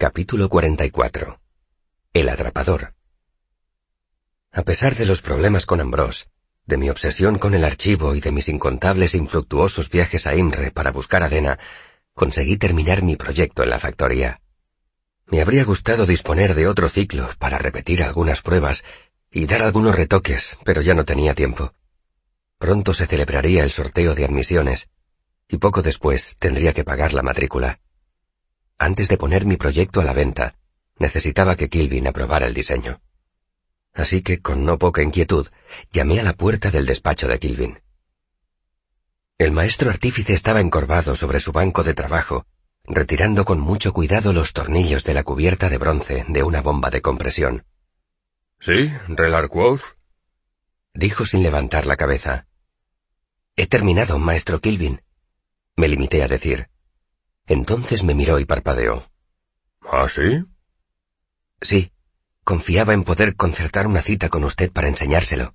Capítulo 44. El atrapador. A pesar de los problemas con Ambrose, de mi obsesión con el archivo y de mis incontables e infructuosos viajes a Imre para buscar a Dena, conseguí terminar mi proyecto en la factoría. Me habría gustado disponer de otro ciclo para repetir algunas pruebas y dar algunos retoques, pero ya no tenía tiempo. Pronto se celebraría el sorteo de admisiones, y poco después tendría que pagar la matrícula. Antes de poner mi proyecto a la venta, necesitaba que Kilvin aprobara el diseño. Así que, con no poca inquietud, llamé a la puerta del despacho de Kilvin. El maestro artífice estaba encorvado sobre su banco de trabajo, retirando con mucho cuidado los tornillos de la cubierta de bronce de una bomba de compresión. ¿Sí, Relarquoth? Dijo sin levantar la cabeza. He terminado, maestro Kilvin. Me limité a decir. Entonces me miró y parpadeó. ¿Ah, sí? Sí. Confiaba en poder concertar una cita con usted para enseñárselo.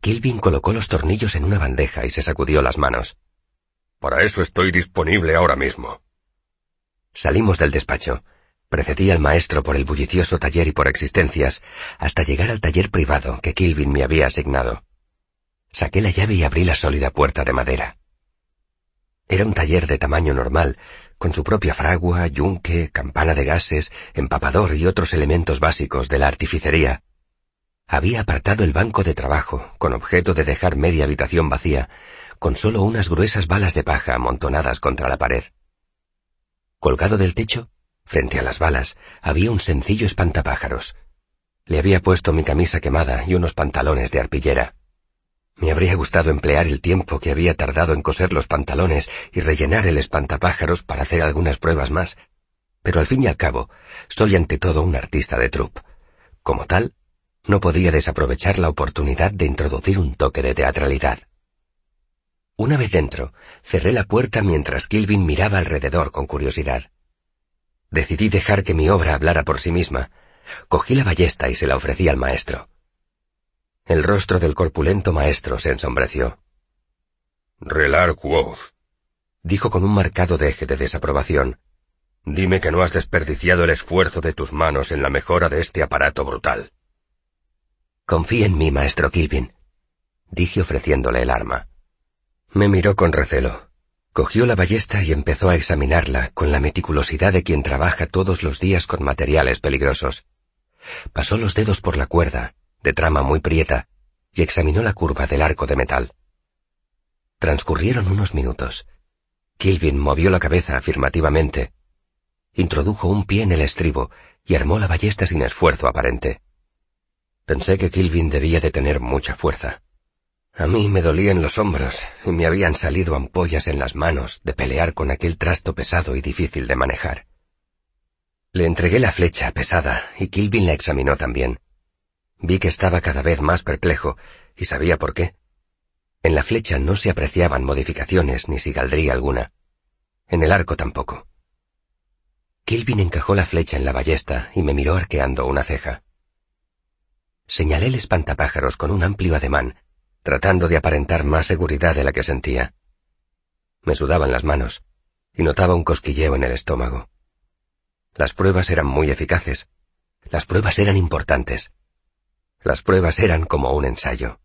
Kilvin colocó los tornillos en una bandeja y se sacudió las manos. Para eso estoy disponible ahora mismo. Salimos del despacho. Precedí al maestro por el bullicioso taller y por existencias, hasta llegar al taller privado que Kilvin me había asignado. Saqué la llave y abrí la sólida puerta de madera. Era un taller de tamaño normal, con su propia fragua, yunque, campana de gases, empapador y otros elementos básicos de la artificería. Había apartado el banco de trabajo, con objeto de dejar media habitación vacía, con solo unas gruesas balas de paja amontonadas contra la pared. Colgado del techo, frente a las balas, había un sencillo espantapájaros. Le había puesto mi camisa quemada y unos pantalones de arpillera. Me habría gustado emplear el tiempo que había tardado en coser los pantalones y rellenar el espantapájaros para hacer algunas pruebas más, pero al fin y al cabo, soy ante todo un artista de troupe. Como tal, no podía desaprovechar la oportunidad de introducir un toque de teatralidad. Una vez dentro, cerré la puerta mientras Kilvin miraba alrededor con curiosidad. Decidí dejar que mi obra hablara por sí misma. Cogí la ballesta y se la ofrecí al maestro. El rostro del corpulento maestro se ensombreció. Relar Quoth, dijo con un marcado deje de desaprobación. Dime que no has desperdiciado el esfuerzo de tus manos en la mejora de este aparato brutal. Confía en mí, maestro Kilvin, dije ofreciéndole el arma. Me miró con recelo. Cogió la ballesta y empezó a examinarla con la meticulosidad de quien trabaja todos los días con materiales peligrosos. Pasó los dedos por la cuerda, de trama muy prieta, y examinó la curva del arco de metal. Transcurrieron unos minutos. Kilvin movió la cabeza afirmativamente. Introdujo un pie en el estribo y armó la ballesta sin esfuerzo aparente. Pensé que Kilvin debía de tener mucha fuerza. A mí me dolían los hombros y me habían salido ampollas en las manos de pelear con aquel trasto pesado y difícil de manejar. Le entregué la flecha pesada y Kilvin la examinó también. Vi que estaba cada vez más perplejo, y sabía por qué. En la flecha no se apreciaban modificaciones ni sigaldría alguna. En el arco tampoco. Kilvin encajó la flecha en la ballesta y me miró arqueando una ceja. Señalé el espantapájaros con un amplio ademán, tratando de aparentar más seguridad de la que sentía. Me sudaban las manos, y notaba un cosquilleo en el estómago. Las pruebas eran muy eficaces. Las pruebas eran importantes. Las pruebas eran como un ensayo.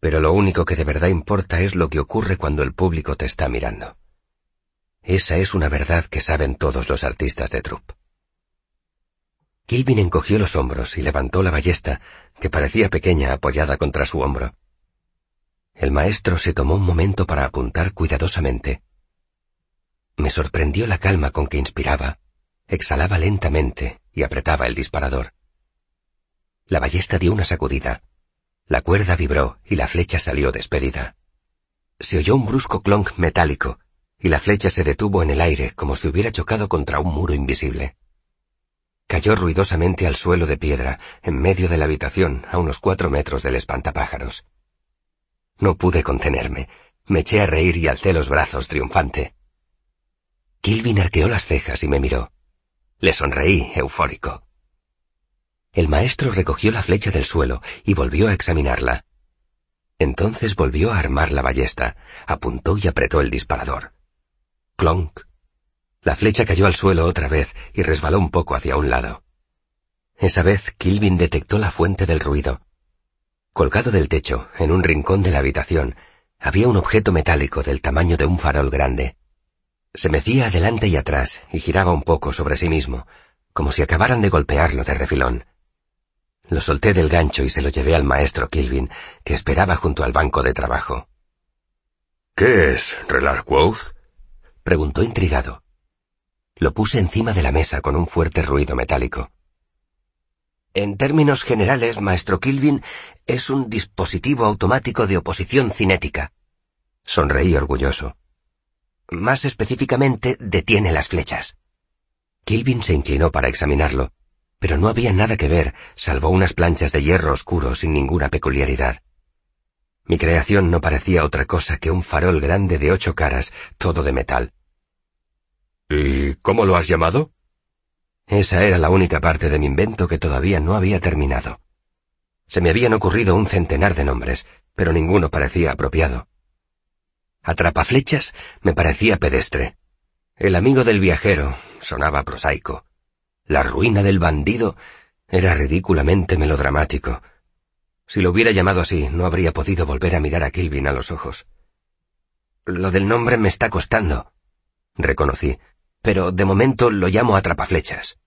Pero lo único que de verdad importa es lo que ocurre cuando el público te está mirando. Esa es una verdad que saben todos los artistas de troupe. Kilvin encogió los hombros y levantó la ballesta, que parecía pequeña apoyada contra su hombro. El maestro se tomó un momento para apuntar cuidadosamente. Me sorprendió la calma con que inspiraba, exhalaba lentamente y apretaba el disparador. La ballesta dio una sacudida. La cuerda vibró y la flecha salió despedida. Se oyó un brusco clonk metálico, y la flecha se detuvo en el aire como si hubiera chocado contra un muro invisible. Cayó ruidosamente al suelo de piedra, en medio de la habitación, a unos cuatro metros del espantapájaros. No pude contenerme. Me eché a reír y alcé los brazos triunfante. Kilvin arqueó las cejas y me miró. Le sonreí, eufórico. El maestro recogió la flecha del suelo y volvió a examinarla. Entonces volvió a armar la ballesta, apuntó y apretó el disparador. Clonk. La flecha cayó al suelo otra vez y resbaló un poco hacia un lado. Esa vez Kilvin detectó la fuente del ruido. Colgado del techo, en un rincón de la habitación, había un objeto metálico del tamaño de un farol grande. Se mecía adelante y atrás y giraba un poco sobre sí mismo, como si acabaran de golpearlo de refilón. Lo solté del gancho y se lo llevé al maestro Kilvin, que esperaba junto al banco de trabajo. ¿Qué es, Relarquoth? preguntó intrigado. Lo puse encima de la mesa con un fuerte ruido metálico. En términos generales, maestro Kilvin, es un dispositivo automático de oposición cinética. Sonreí orgulloso. Más específicamente, detiene las flechas. Kilvin se inclinó para examinarlo, pero no había nada que ver, salvo unas planchas de hierro oscuro sin ninguna peculiaridad. Mi creación no parecía otra cosa que un farol grande de ocho caras, todo de metal. ¿Y cómo lo has llamado? Esa era la única parte de mi invento que todavía no había terminado. Se me habían ocurrido un centenar de nombres, pero ninguno parecía apropiado. Atrapaflechas me parecía pedestre. El amigo del viajero sonaba prosaico. La ruina del bandido era ridículamente melodramático. Si lo hubiera llamado así, no habría podido volver a mirar a Kilvin a los ojos. Lo del nombre me está costando, reconocí, pero de momento lo llamo atrapaflechas.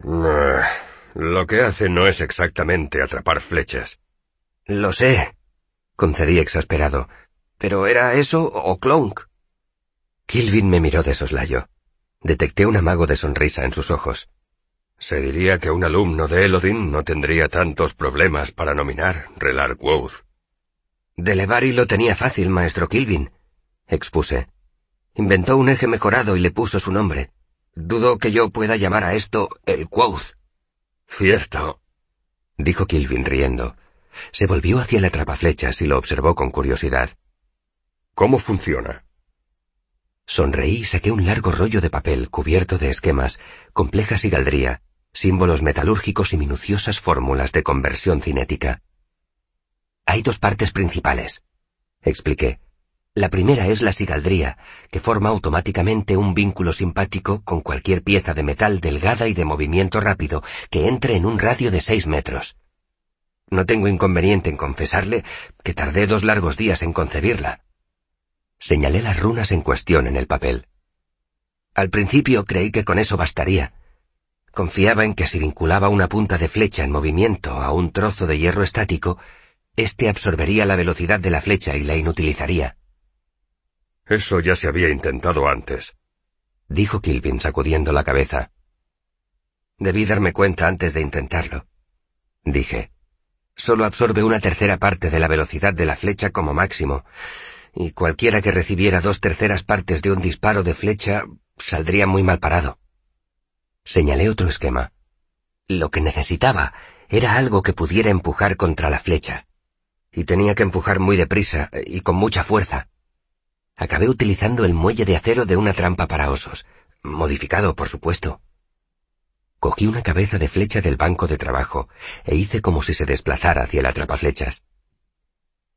lo que hace no es exactamente atrapar flechas. Lo sé, concedí exasperado, pero ¿era eso o Clonk? Kilvin me miró de soslayo. Detecté un amago de sonrisa en sus ojos. Se diría que un alumno de Elodin no tendría tantos problemas para nominar Relar Quoth. Delevari lo tenía fácil, maestro Kilvin, expuse. Inventó un eje mejorado y le puso su nombre. Dudo que yo pueda llamar a esto el Quoth. Cierto, dijo Kilvin riendo. Se volvió hacia la atrapaflechas y lo observó con curiosidad. ¿Cómo funciona? Sonreí y saqué un largo rollo de papel cubierto de esquemas, compleja sigaldría, símbolos metalúrgicos y minuciosas fórmulas de conversión cinética. Hay dos partes principales, expliqué. La primera es la sigaldría, que forma automáticamente un vínculo simpático con cualquier pieza de metal delgada y de movimiento rápido que entre en un radio de seis metros. No tengo inconveniente en confesarle que tardé dos largos días en concebirla. Señalé las runas en cuestión en el papel. Al principio creí que con eso bastaría. Confiaba en que si vinculaba una punta de flecha en movimiento a un trozo de hierro estático, éste absorbería la velocidad de la flecha y la inutilizaría. Eso ya se había intentado antes, dijo Kilvin sacudiendo la cabeza. Debí darme cuenta antes de intentarlo, dije. Solo absorbe una tercera parte de la velocidad de la flecha como máximo, y cualquiera que recibiera dos terceras partes de un disparo de flecha saldría muy mal parado. Señalé otro esquema. Lo que necesitaba era algo que pudiera empujar contra la flecha. Y tenía que empujar muy deprisa y con mucha fuerza. Acabé utilizando el muelle de acero de una trampa para osos, modificado, por supuesto. Cogí una cabeza de flecha del banco de trabajo e hice como si se desplazara hacia la atrapaflechas.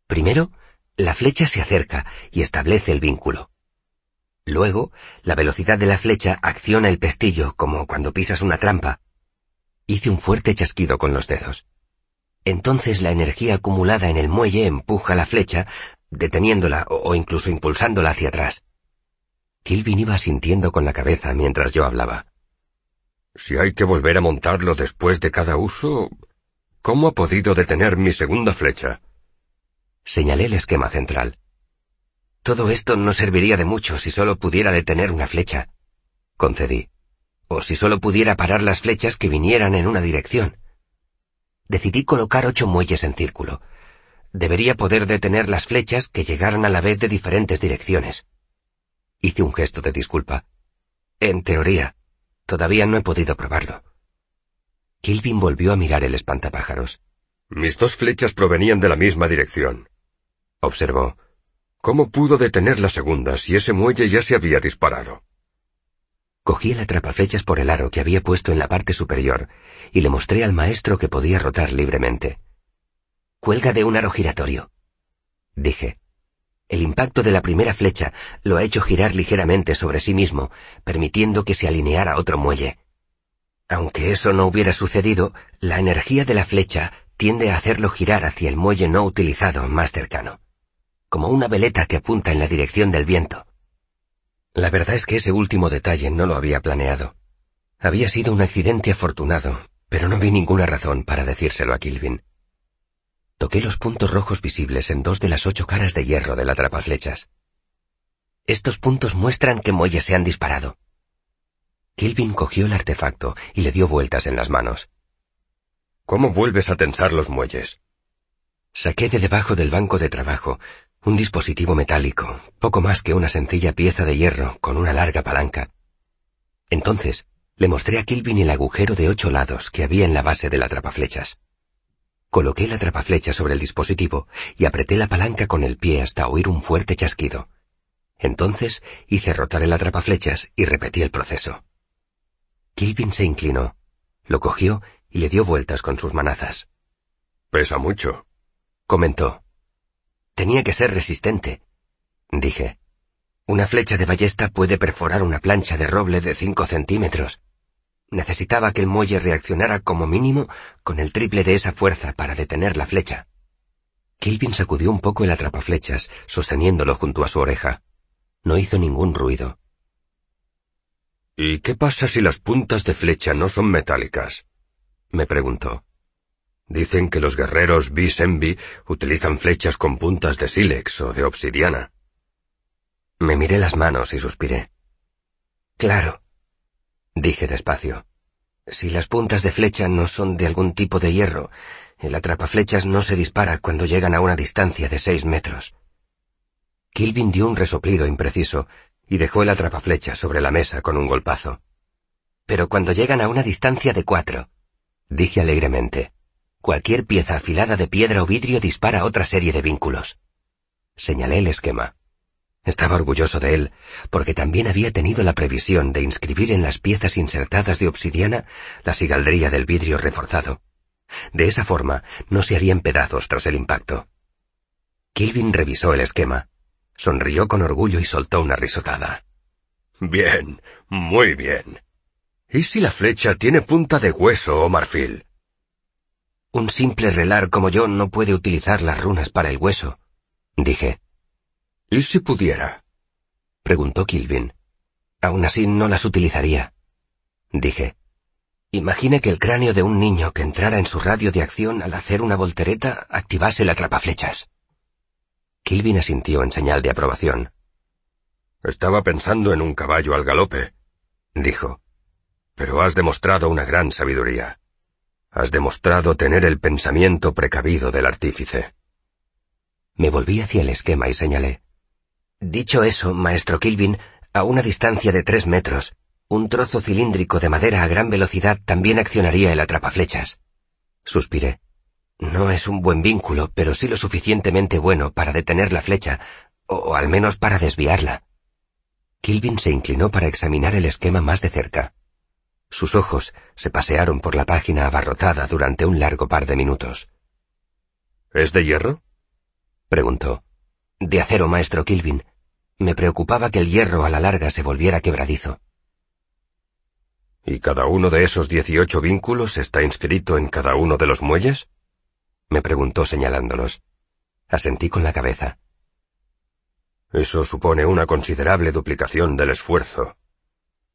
Primero, la flecha se acerca y establece el vínculo. Luego, la velocidad de la flecha acciona el pestillo como cuando pisas una trampa. Hice un fuerte chasquido con los dedos. Entonces la energía acumulada en el muelle empuja la flecha, deteniéndola o incluso impulsándola hacia atrás. Kilvin iba sintiendo con la cabeza mientras yo hablaba. Si hay que volver a montarlo después de cada uso, ¿cómo ha podido detener mi segunda flecha? Señalé el esquema central. Todo esto no serviría de mucho si solo pudiera detener una flecha, concedí, o si solo pudiera parar las flechas que vinieran en una dirección. Decidí colocar ocho muelles en círculo. Debería poder detener las flechas que llegaran a la vez de diferentes direcciones. Hice un gesto de disculpa. En teoría, todavía no he podido probarlo. Kilvin volvió a mirar el espantapájaros. Mis dos flechas provenían de la misma dirección observó. ¿Cómo pudo detener la segunda si ese muelle ya se había disparado? Cogí el atrapaflechas por el aro que había puesto en la parte superior y le mostré al maestro que podía rotar libremente. Cuelga de un aro giratorio, dije. El impacto de la primera flecha lo ha hecho girar ligeramente sobre sí mismo, permitiendo que se alineara otro muelle. Aunque eso no hubiera sucedido, la energía de la flecha tiende a hacerlo girar hacia el muelle no utilizado más cercano, como una veleta que apunta en la dirección del viento. La verdad es que ese último detalle no lo había planeado. Había sido un accidente afortunado, pero no vi ninguna razón para decírselo a Kilvin. Toqué los puntos rojos visibles en dos de las ocho caras de hierro de la atrapaflechas. Estos puntos muestran que muelles se han disparado. Kilvin cogió el artefacto y le dio vueltas en las manos. ¿Cómo vuelves a tensar los muelles? Saqué de debajo del banco de trabajo un dispositivo metálico, poco más que una sencilla pieza de hierro con una larga palanca. Entonces, le mostré a Kilvin el agujero de ocho lados que había en la base del atrapaflechas. Coloqué la atrapaflecha sobre el dispositivo y apreté la palanca con el pie hasta oír un fuerte chasquido. Entonces hice rotar el atrapaflechas y repetí el proceso. Kilvin se inclinó, lo cogió y le dio vueltas con sus manazas. Pesa mucho, comentó. Tenía que ser resistente, dije. Una flecha de ballesta puede perforar una plancha de roble de cinco centímetros. Necesitaba que el muelle reaccionara como mínimo con el triple de esa fuerza para detener la flecha. Kilvin sacudió un poco el atrapaflechas, sosteniéndolo junto a su oreja. No hizo ningún ruido. ¿Y qué pasa si las puntas de flecha no son metálicas? me preguntó. Dicen que los guerreros Bisenbi utilizan flechas con puntas de sílex o de obsidiana. Me miré las manos y suspiré. Claro, dije despacio. Si las puntas de flecha no son de algún tipo de hierro, el atrapaflechas no se dispara cuando llegan a una distancia de seis metros. Kilvin dio un resoplido impreciso y dejó el atrapaflecha sobre la mesa con un golpazo. Pero cuando llegan a una distancia de cuatro, dije alegremente, cualquier pieza afilada de piedra o vidrio dispara otra serie de vínculos. Señalé el esquema. Estaba orgulloso de él, porque también había tenido la previsión de inscribir en las piezas insertadas de obsidiana la sigaldría del vidrio reforzado. De esa forma no se harían pedazos tras el impacto. Kilvin revisó el esquema, sonrió con orgullo y soltó una risotada. Bien, muy bien. ¿Y si la flecha tiene punta de hueso o marfil? Un simple relar como yo no puede utilizar las runas para el hueso, dije. ¿Y si pudiera? preguntó Kilvin. Aún así no las utilizaría. Dije. Imagine que el cráneo de un niño que entrara en su radio de acción al hacer una voltereta activase la atrapaflechas. Kilvin asintió en señal de aprobación. Estaba pensando en un caballo al galope, dijo. Pero has demostrado una gran sabiduría. Has demostrado tener el pensamiento precavido del artífice. Me volví hacia el esquema y señalé. Dicho eso, maestro Kilvin, a una distancia de tres metros, un trozo cilíndrico de madera a gran velocidad también accionaría el atrapaflechas. Suspiré. No es un buen vínculo, pero sí lo suficientemente bueno para detener la flecha, o al menos para desviarla. Kilvin se inclinó para examinar el esquema más de cerca. Sus ojos se pasearon por la página abarrotada durante un largo par de minutos. ¿Es de hierro? preguntó. De acero, maestro Kilvin. Me preocupaba que el hierro a la larga se volviera quebradizo. ¿Y cada uno de esos dieciocho vínculos está inscrito en cada uno de los muelles? me preguntó señalándolos. Asentí con la cabeza. Eso supone una considerable duplicación del esfuerzo,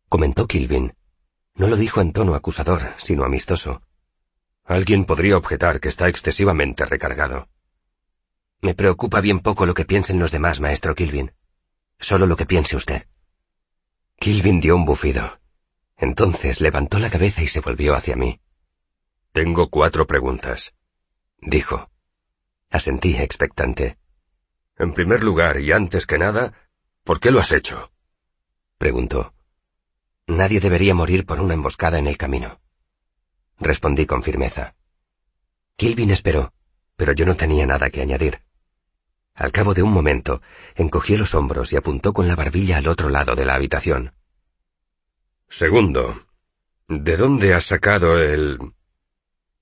comentó Kilvin. No lo dijo en tono acusador, sino amistoso. Alguien podría objetar que está excesivamente recargado. Me preocupa bien poco lo que piensen los demás, maestro Kilvin. Solo lo que piense usted. Kilvin dio un bufido. Entonces levantó la cabeza y se volvió hacia mí. Tengo cuatro preguntas, dijo. Asentí expectante. En primer lugar, y antes que nada, ¿por qué lo has hecho? preguntó. Nadie debería morir por una emboscada en el camino. Respondí con firmeza. Kilvin esperó, pero yo no tenía nada que añadir. Al cabo de un momento, encogió los hombros y apuntó con la barbilla al otro lado de la habitación. Segundo, ¿de dónde has sacado el...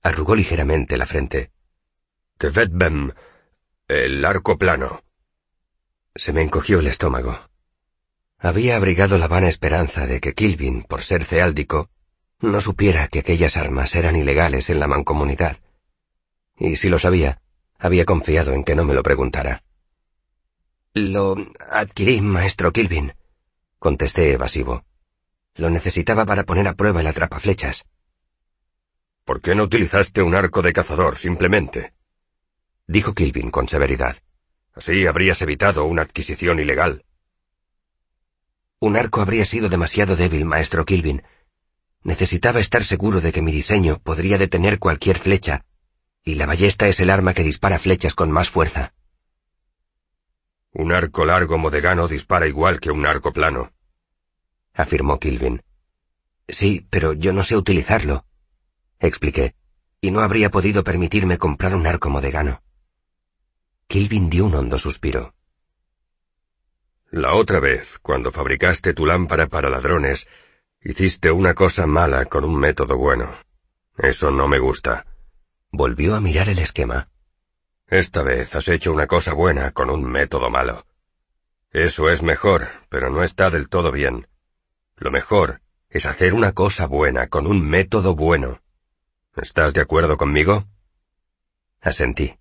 Arrugó ligeramente la frente. Tevetbem, el arco plano. Se me encogió el estómago. Había abrigado la vana esperanza de que Kilvin, por ser ceáldico, no supiera que aquellas armas eran ilegales en la mancomunidad. Y si lo sabía, había confiado en que no me lo preguntara. Lo adquirí, maestro Kilvin, contesté evasivo. Lo necesitaba para poner a prueba el atrapaflechas. ¿Por qué no utilizaste un arco de cazador, simplemente? dijo Kilvin con severidad. Así habrías evitado una adquisición ilegal. Un arco habría sido demasiado débil, maestro Kilvin. Necesitaba estar seguro de que mi diseño podría detener cualquier flecha, y la ballesta es el arma que dispara flechas con más fuerza. Un arco largo modegano dispara igual que un arco plano afirmó Kilvin. Sí, pero yo no sé utilizarlo, expliqué, y no habría podido permitirme comprar un arco modegano. Kilvin dio un hondo suspiro. La otra vez, cuando fabricaste tu lámpara para ladrones, hiciste una cosa mala con un método bueno. Eso no me gusta. Volvió a mirar el esquema. Esta vez has hecho una cosa buena con un método malo. Eso es mejor, pero no está del todo bien. Lo mejor es hacer una cosa buena con un método bueno. ¿Estás de acuerdo conmigo? Asentí.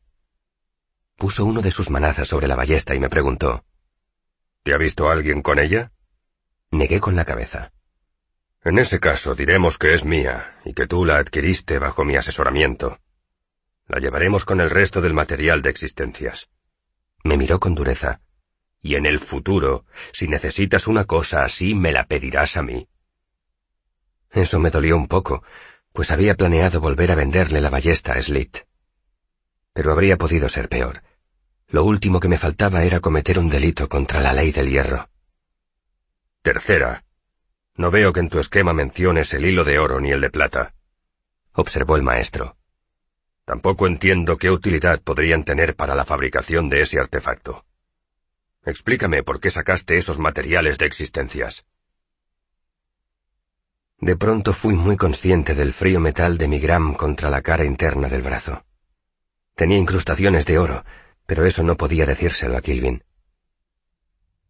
Puso uno de sus manazas sobre la ballesta y me preguntó. ¿Te ha visto alguien con ella? Negué con la cabeza. En ese caso diremos que es mía y que tú la adquiriste bajo mi asesoramiento. La llevaremos con el resto del material de existencias. Me miró con dureza. Y en el futuro, si necesitas una cosa así, me la pedirás a mí. Eso me dolió un poco, pues había planeado volver a venderle la ballesta a Slit. Pero habría podido ser peor. Lo último que me faltaba era cometer un delito contra la ley del hierro. Tercera. No veo que en tu esquema menciones el hilo de oro ni el de plata. Observó el maestro. Tampoco entiendo qué utilidad podrían tener para la fabricación de ese artefacto. Explícame por qué sacaste esos materiales de existencias. De pronto fui muy consciente del frío metal de mi gram contra la cara interna del brazo. Tenía incrustaciones de oro, pero eso no podía decírselo a Kilvin.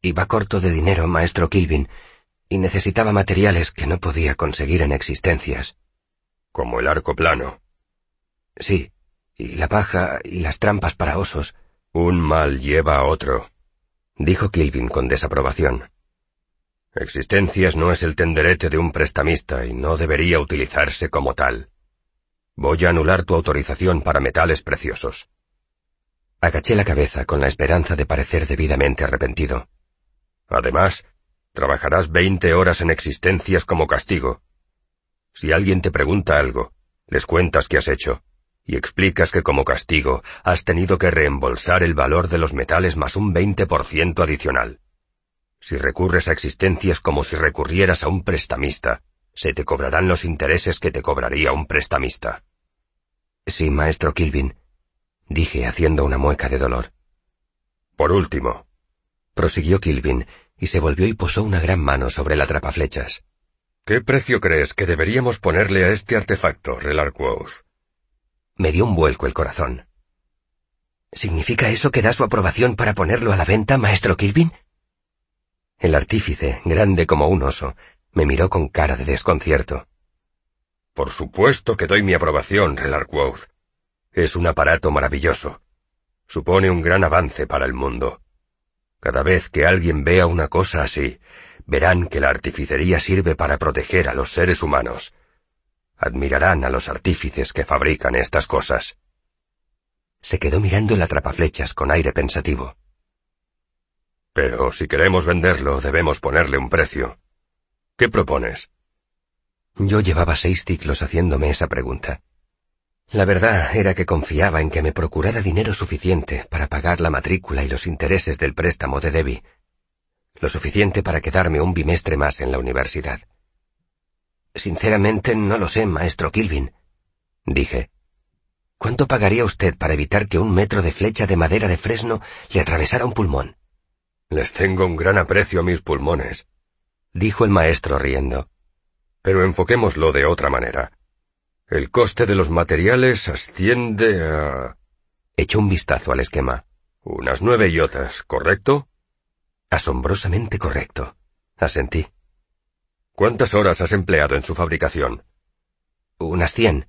Iba corto de dinero, maestro Kilvin, y necesitaba materiales que no podía conseguir en existencias. Como el arco plano. Sí, y la paja y las trampas para osos. Un mal lleva a otro dijo Kilvin con desaprobación. Existencias no es el tenderete de un prestamista y no debería utilizarse como tal. Voy a anular tu autorización para metales preciosos. Agaché la cabeza con la esperanza de parecer debidamente arrepentido. Además, trabajarás veinte horas en existencias como castigo. Si alguien te pregunta algo, les cuentas qué has hecho y explicas que como castigo has tenido que reembolsar el valor de los metales más un 20% adicional. Si recurres a existencias como si recurrieras a un prestamista, se te cobrarán los intereses que te cobraría un prestamista. Sí, maestro Kilvin, dije haciendo una mueca de dolor. Por último, prosiguió Kilvin, y se volvió y posó una gran mano sobre la trapaflechas. ¿Qué precio crees que deberíamos ponerle a este artefacto, Relarquoth? Me dio un vuelco el corazón. ¿Significa eso que da su aprobación para ponerlo a la venta, maestro Kilvin? El artífice, grande como un oso, me miró con cara de desconcierto. Por supuesto que doy mi aprobación, Relarquoth. Es un aparato maravilloso. Supone un gran avance para el mundo. Cada vez que alguien vea una cosa así, verán que la artificería sirve para proteger a los seres humanos, Admirarán a los artífices que fabrican estas cosas. Se quedó mirando el atrapaflechas con aire pensativo. Pero si queremos venderlo, debemos ponerle un precio. ¿Qué propones? Yo llevaba seis ciclos haciéndome esa pregunta. La verdad era que confiaba en que me procurara dinero suficiente para pagar la matrícula y los intereses del préstamo de Debbie, lo suficiente para quedarme un bimestre más en la universidad. Sinceramente no lo sé, maestro Kilvin, dije. ¿Cuánto pagaría usted para evitar que un metro de flecha de madera de fresno le atravesara un pulmón? Les tengo un gran aprecio a mis pulmones, dijo el maestro riendo. Pero enfoquémoslo de otra manera. El coste de los materiales asciende a... Echó un vistazo al esquema. Unas nueve iotas, ¿correcto? Asombrosamente correcto. Asentí. ¿Cuántas horas has empleado en su fabricación? Unas cien,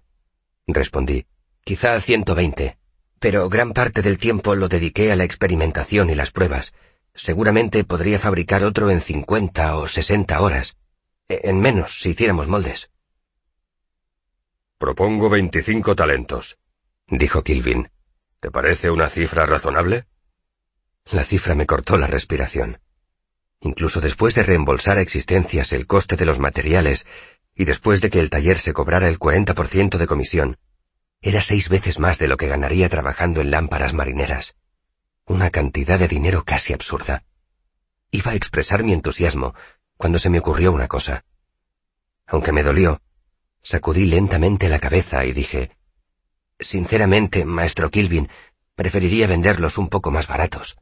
respondí. Quizá ciento veinte. Pero gran parte del tiempo lo dediqué a la experimentación y las pruebas. Seguramente podría fabricar otro en cincuenta o sesenta horas. E, en menos, si hiciéramos moldes. Propongo veinticinco talentos, dijo Kilvin. ¿Te parece una cifra razonable? La cifra me cortó la respiración. Incluso después de reembolsar a existencias el coste de los materiales y después de que el taller se cobrara el 40% de comisión, era seis veces más de lo que ganaría trabajando en lámparas marineras. Una cantidad de dinero casi absurda. Iba a expresar mi entusiasmo cuando se me ocurrió una cosa. Aunque me dolió, sacudí lentamente la cabeza y dije, Sinceramente, maestro Kilvin, preferiría venderlos un poco más baratos.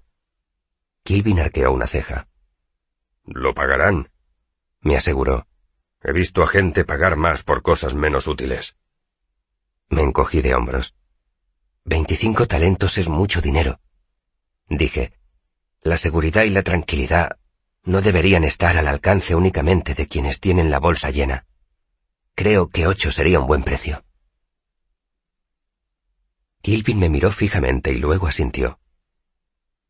Kilvin arqueó una ceja. Lo pagarán, me aseguró. He visto a gente pagar más por cosas menos útiles. Me encogí de hombros. Veinticinco talentos es mucho dinero. Dije, la seguridad y la tranquilidad no deberían estar al alcance únicamente de quienes tienen la bolsa llena. Creo que ocho sería un buen precio. Kilvin me miró fijamente y luego asintió.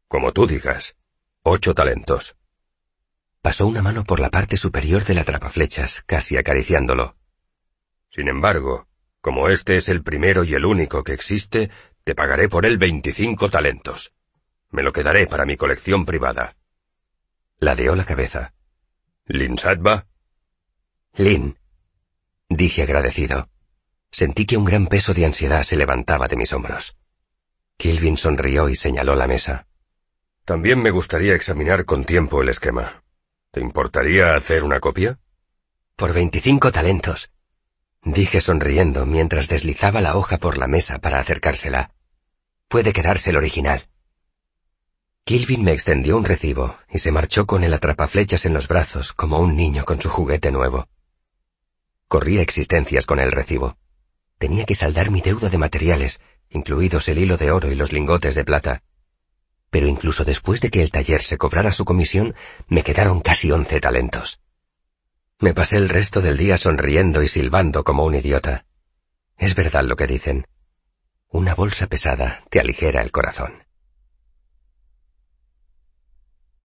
Como tú digas, ocho talentos. Pasó una mano por la parte superior de la trapaflechas, casi acariciándolo. Sin embargo, como este es el primero y el único que existe, te pagaré por él veinticinco talentos. Me lo quedaré para mi colección privada. Ladeó la cabeza. ¿Lin Satva? Lin, dije agradecido. Sentí que un gran peso de ansiedad se levantaba de mis hombros. Kilvin sonrió y señaló la mesa. También me gustaría examinar con tiempo el esquema. ¿Te importaría hacer una copia? Por veinticinco talentos, dije sonriendo mientras deslizaba la hoja por la mesa para acercársela. Puede quedarse el original. Kilvin me extendió un recibo y se marchó con el atrapaflechas en los brazos como un niño con su juguete nuevo. Corría existencias con el recibo. Tenía que saldar mi deuda de materiales, incluidos el hilo de oro y los lingotes de plata pero incluso después de que el taller se cobrara su comisión, me quedaron casi once talentos. Me pasé el resto del día sonriendo y silbando como un idiota. Es verdad lo que dicen. Una bolsa pesada te aligera el corazón.